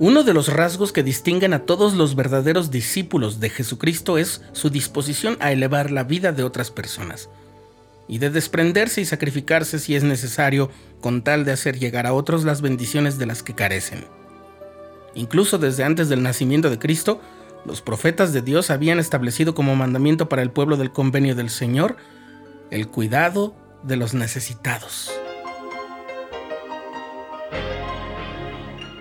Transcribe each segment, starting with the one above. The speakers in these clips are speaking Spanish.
Uno de los rasgos que distinguen a todos los verdaderos discípulos de Jesucristo es su disposición a elevar la vida de otras personas y de desprenderse y sacrificarse si es necesario con tal de hacer llegar a otros las bendiciones de las que carecen. Incluso desde antes del nacimiento de Cristo, los profetas de Dios habían establecido como mandamiento para el pueblo del convenio del Señor el cuidado de los necesitados.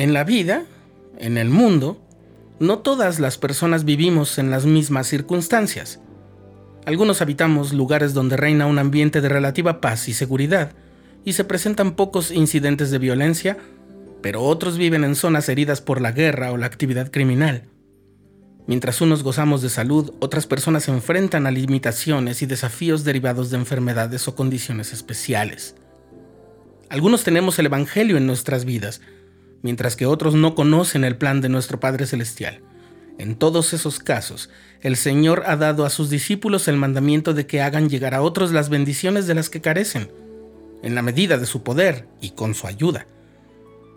En la vida, en el mundo, no todas las personas vivimos en las mismas circunstancias. Algunos habitamos lugares donde reina un ambiente de relativa paz y seguridad, y se presentan pocos incidentes de violencia, pero otros viven en zonas heridas por la guerra o la actividad criminal. Mientras unos gozamos de salud, otras personas se enfrentan a limitaciones y desafíos derivados de enfermedades o condiciones especiales. Algunos tenemos el Evangelio en nuestras vidas, mientras que otros no conocen el plan de nuestro Padre Celestial. En todos esos casos, el Señor ha dado a sus discípulos el mandamiento de que hagan llegar a otros las bendiciones de las que carecen, en la medida de su poder y con su ayuda.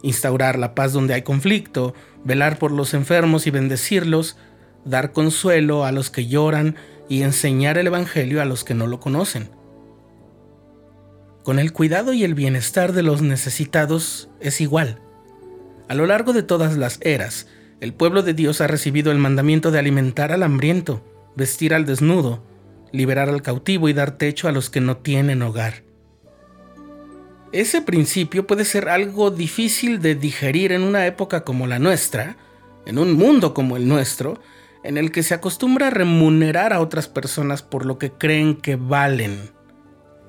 Instaurar la paz donde hay conflicto, velar por los enfermos y bendecirlos, dar consuelo a los que lloran y enseñar el Evangelio a los que no lo conocen. Con el cuidado y el bienestar de los necesitados es igual. A lo largo de todas las eras, el pueblo de Dios ha recibido el mandamiento de alimentar al hambriento, vestir al desnudo, liberar al cautivo y dar techo a los que no tienen hogar. Ese principio puede ser algo difícil de digerir en una época como la nuestra, en un mundo como el nuestro, en el que se acostumbra a remunerar a otras personas por lo que creen que valen,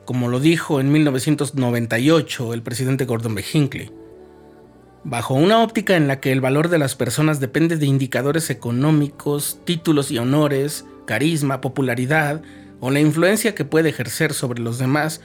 como lo dijo en 1998 el presidente Gordon B. Hinckley. Bajo una óptica en la que el valor de las personas depende de indicadores económicos, títulos y honores, carisma, popularidad o la influencia que puede ejercer sobre los demás,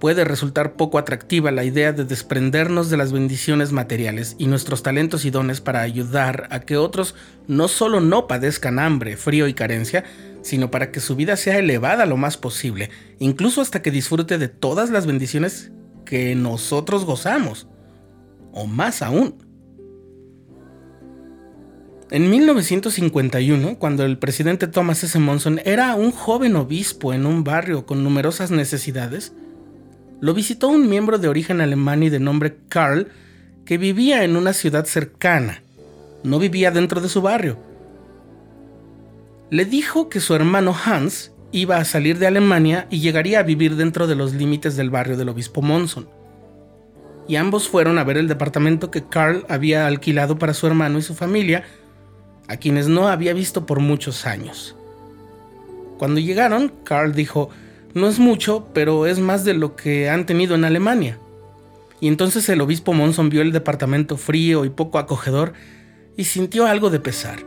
puede resultar poco atractiva la idea de desprendernos de las bendiciones materiales y nuestros talentos y dones para ayudar a que otros no solo no padezcan hambre, frío y carencia, sino para que su vida sea elevada lo más posible, incluso hasta que disfrute de todas las bendiciones que nosotros gozamos o más aún. En 1951, cuando el presidente Thomas S. Monson era un joven obispo en un barrio con numerosas necesidades, lo visitó un miembro de origen alemán y de nombre Karl que vivía en una ciudad cercana. No vivía dentro de su barrio. Le dijo que su hermano Hans iba a salir de Alemania y llegaría a vivir dentro de los límites del barrio del obispo Monson y ambos fueron a ver el departamento que Carl había alquilado para su hermano y su familia, a quienes no había visto por muchos años. Cuando llegaron, Carl dijo, no es mucho, pero es más de lo que han tenido en Alemania. Y entonces el obispo Monson vio el departamento frío y poco acogedor y sintió algo de pesar.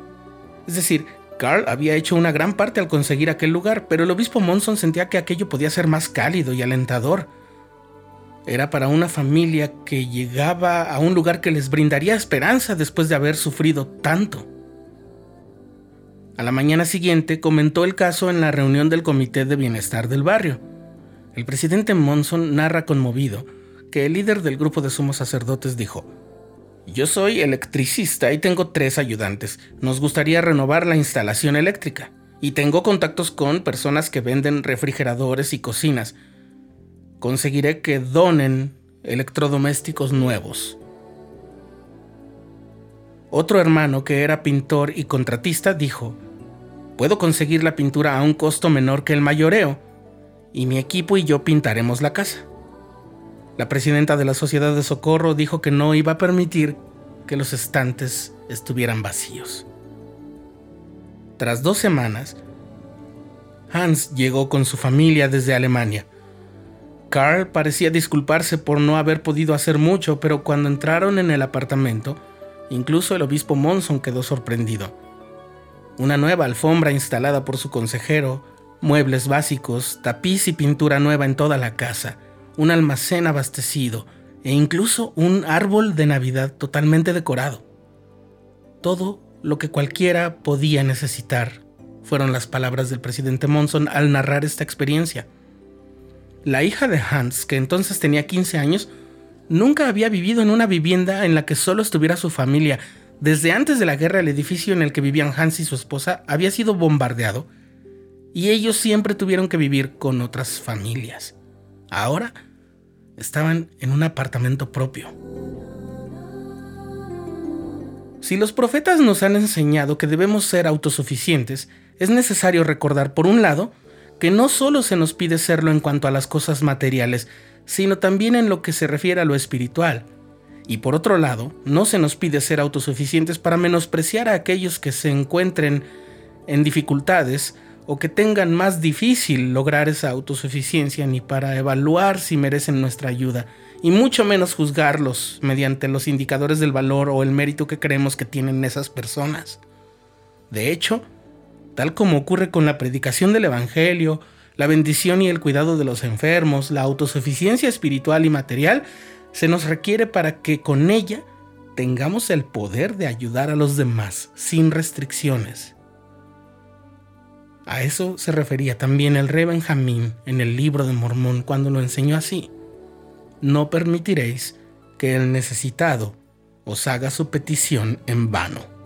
Es decir, Carl había hecho una gran parte al conseguir aquel lugar, pero el obispo Monson sentía que aquello podía ser más cálido y alentador era para una familia que llegaba a un lugar que les brindaría esperanza después de haber sufrido tanto. A la mañana siguiente comentó el caso en la reunión del Comité de Bienestar del barrio. El presidente Monson narra conmovido que el líder del grupo de sumos sacerdotes dijo, Yo soy electricista y tengo tres ayudantes. Nos gustaría renovar la instalación eléctrica. Y tengo contactos con personas que venden refrigeradores y cocinas conseguiré que donen electrodomésticos nuevos. Otro hermano que era pintor y contratista dijo, puedo conseguir la pintura a un costo menor que el mayoreo, y mi equipo y yo pintaremos la casa. La presidenta de la Sociedad de Socorro dijo que no iba a permitir que los estantes estuvieran vacíos. Tras dos semanas, Hans llegó con su familia desde Alemania Carl parecía disculparse por no haber podido hacer mucho, pero cuando entraron en el apartamento, incluso el obispo Monson quedó sorprendido. Una nueva alfombra instalada por su consejero, muebles básicos, tapiz y pintura nueva en toda la casa, un almacén abastecido e incluso un árbol de Navidad totalmente decorado. Todo lo que cualquiera podía necesitar, fueron las palabras del presidente Monson al narrar esta experiencia. La hija de Hans, que entonces tenía 15 años, nunca había vivido en una vivienda en la que solo estuviera su familia. Desde antes de la guerra el edificio en el que vivían Hans y su esposa había sido bombardeado y ellos siempre tuvieron que vivir con otras familias. Ahora estaban en un apartamento propio. Si los profetas nos han enseñado que debemos ser autosuficientes, es necesario recordar, por un lado, que no solo se nos pide serlo en cuanto a las cosas materiales, sino también en lo que se refiere a lo espiritual. Y por otro lado, no se nos pide ser autosuficientes para menospreciar a aquellos que se encuentren en dificultades o que tengan más difícil lograr esa autosuficiencia ni para evaluar si merecen nuestra ayuda, y mucho menos juzgarlos mediante los indicadores del valor o el mérito que creemos que tienen esas personas. De hecho, tal como ocurre con la predicación del Evangelio, la bendición y el cuidado de los enfermos, la autosuficiencia espiritual y material, se nos requiere para que con ella tengamos el poder de ayudar a los demás sin restricciones. A eso se refería también el rey Benjamín en el libro de Mormón cuando lo enseñó así. No permitiréis que el necesitado os haga su petición en vano.